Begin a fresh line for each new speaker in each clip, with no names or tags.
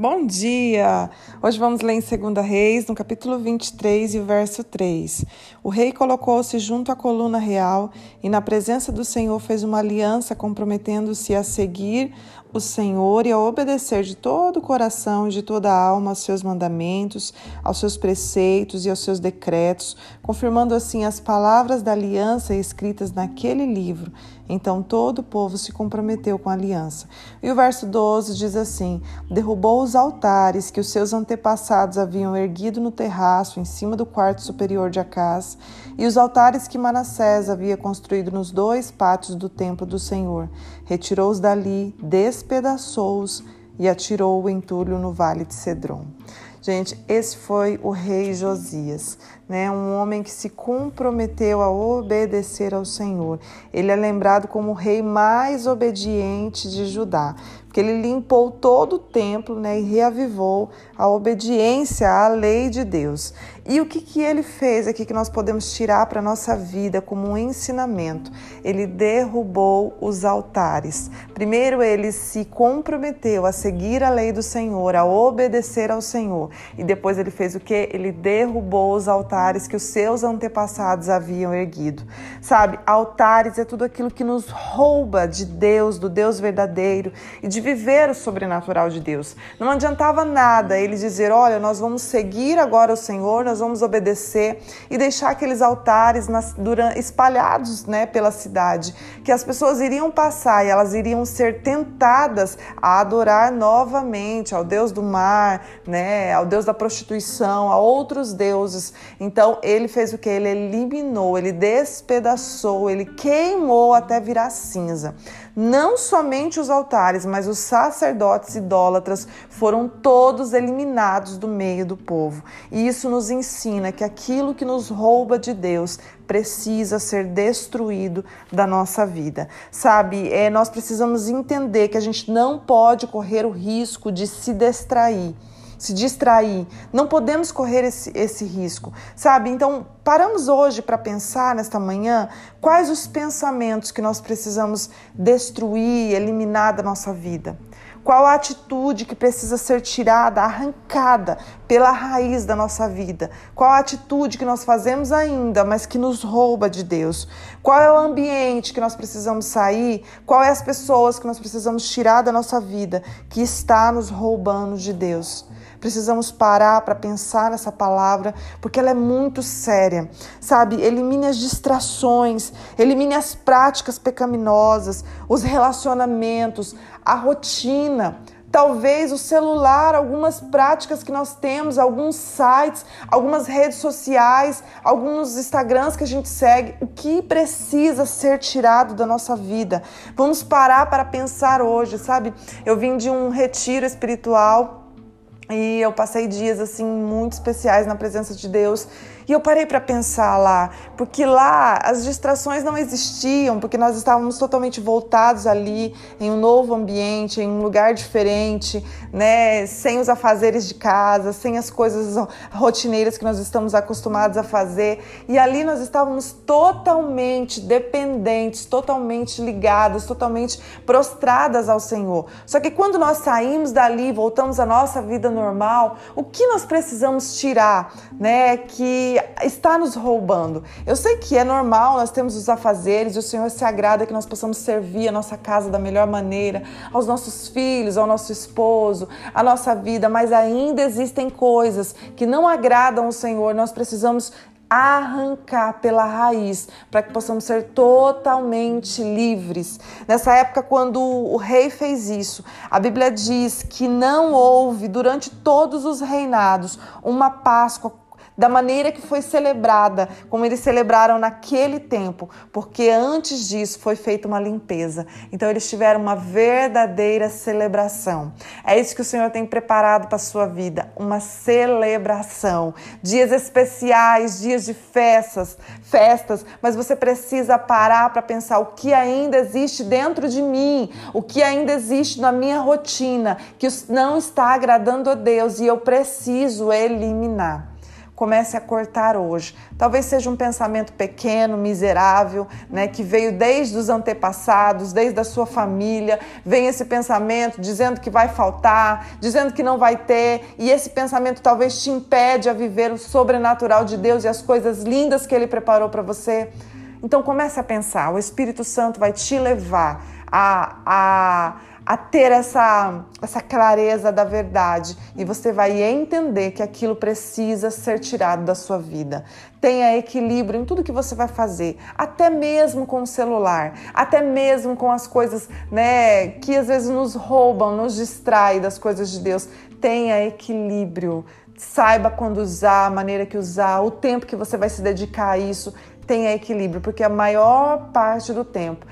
Bom dia! Hoje vamos ler em 2 Reis, no capítulo 23 e o verso 3. O rei colocou-se junto à coluna real e, na presença do Senhor, fez uma aliança, comprometendo-se a seguir o Senhor e a obedecer de todo o coração e de toda a alma aos seus mandamentos, aos seus preceitos e aos seus decretos, confirmando assim as palavras da aliança escritas naquele livro. Então todo o povo se comprometeu com a aliança. E o verso 12 diz assim: Derrubou os altares que os seus antepassados haviam erguido no terraço em cima do quarto superior de Acás, e os altares que Manassés havia construído nos dois pátios do templo do Senhor. Retirou-os dali, despedaçou-os e atirou o entulho no vale de Cedron. Gente, esse foi o rei Josias, né? Um homem que se comprometeu a obedecer ao Senhor. Ele é lembrado como o rei mais obediente de Judá que ele limpou todo o templo né, e reavivou a obediência à lei de Deus. E o que, que ele fez aqui que nós podemos tirar para a nossa vida como um ensinamento? Ele derrubou os altares. Primeiro, ele se comprometeu a seguir a lei do Senhor, a obedecer ao Senhor. E depois ele fez o que? Ele derrubou os altares que os seus antepassados haviam erguido. Sabe, altares é tudo aquilo que nos rouba de Deus, do Deus verdadeiro e de viver o sobrenatural de Deus. Não adiantava nada ele dizer: olha, nós vamos seguir agora o Senhor, nós vamos obedecer e deixar aqueles altares nas, durante, espalhados né, pela cidade, que as pessoas iriam passar e elas iriam ser tentadas a adorar novamente ao Deus do mar, né, ao Deus da prostituição, a outros deuses. Então ele fez o que? Ele eliminou, ele despedaçou, ele queimou até virar cinza. Não somente os altares, mas os sacerdotes idólatras foram todos eliminados do meio do povo. E isso nos ensina que aquilo que nos rouba de Deus precisa ser destruído da nossa vida. Sabe, é, nós precisamos entender que a gente não pode correr o risco de se distrair se distrair. Não podemos correr esse, esse risco, sabe? Então, paramos hoje para pensar nesta manhã quais os pensamentos que nós precisamos destruir, eliminar da nossa vida. Qual a atitude que precisa ser tirada, arrancada pela raiz da nossa vida? Qual a atitude que nós fazemos ainda, mas que nos rouba de Deus? Qual é o ambiente que nós precisamos sair? Qual é as pessoas que nós precisamos tirar da nossa vida que está nos roubando de Deus? Precisamos parar para pensar nessa palavra, porque ela é muito séria. Sabe? Elimine as distrações, elimine as práticas pecaminosas, os relacionamentos, a rotina talvez o celular, algumas práticas que nós temos, alguns sites, algumas redes sociais, alguns Instagrams que a gente segue, o que precisa ser tirado da nossa vida. Vamos parar para pensar hoje, sabe? Eu vim de um retiro espiritual e eu passei dias assim muito especiais na presença de Deus e eu parei para pensar lá, porque lá as distrações não existiam, porque nós estávamos totalmente voltados ali em um novo ambiente, em um lugar diferente, né, sem os afazeres de casa, sem as coisas rotineiras que nós estamos acostumados a fazer. E ali nós estávamos totalmente dependentes, totalmente ligadas, totalmente prostradas ao Senhor. Só que quando nós saímos dali, voltamos à nossa vida normal, o que nós precisamos tirar, né, que está nos roubando. Eu sei que é normal, nós temos os afazeres e o Senhor se agrada que nós possamos servir a nossa casa da melhor maneira, aos nossos filhos, ao nosso esposo, a nossa vida, mas ainda existem coisas que não agradam o Senhor. Nós precisamos arrancar pela raiz, para que possamos ser totalmente livres. Nessa época, quando o rei fez isso, a Bíblia diz que não houve durante todos os reinados uma Páscoa da maneira que foi celebrada, como eles celebraram naquele tempo, porque antes disso foi feita uma limpeza. Então eles tiveram uma verdadeira celebração. É isso que o Senhor tem preparado para a sua vida, uma celebração. Dias especiais, dias de festas, festas, mas você precisa parar para pensar o que ainda existe dentro de mim, o que ainda existe na minha rotina, que não está agradando a Deus e eu preciso eliminar. Comece a cortar hoje. Talvez seja um pensamento pequeno, miserável, né, que veio desde os antepassados, desde a sua família, vem esse pensamento dizendo que vai faltar, dizendo que não vai ter, e esse pensamento talvez te impede a viver o sobrenatural de Deus e as coisas lindas que ele preparou para você. Então comece a pensar, o Espírito Santo vai te levar a, a a ter essa, essa clareza da verdade e você vai entender que aquilo precisa ser tirado da sua vida. Tenha equilíbrio em tudo que você vai fazer, até mesmo com o celular, até mesmo com as coisas né, que às vezes nos roubam, nos distrai das coisas de Deus. Tenha equilíbrio. Saiba quando usar, a maneira que usar, o tempo que você vai se dedicar a isso tenha equilíbrio, porque a maior parte do tempo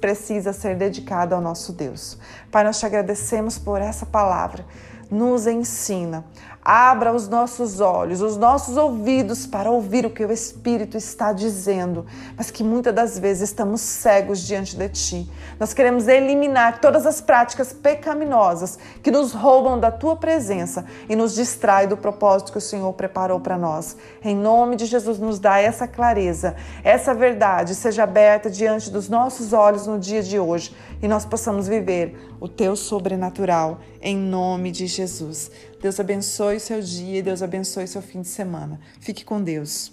precisa ser dedicada ao nosso Deus. Pai, nós te agradecemos por essa palavra. Nos ensina Abra os nossos olhos, os nossos ouvidos para ouvir o que o Espírito está dizendo, mas que muitas das vezes estamos cegos diante de Ti. Nós queremos eliminar todas as práticas pecaminosas que nos roubam da Tua presença e nos distrai do propósito que o Senhor preparou para nós. Em nome de Jesus, nos dá essa clareza, essa verdade seja aberta diante dos nossos olhos no dia de hoje e nós possamos viver o Teu sobrenatural em nome de Jesus. Deus abençoe o seu dia e Deus abençoe o seu fim de semana. Fique com Deus.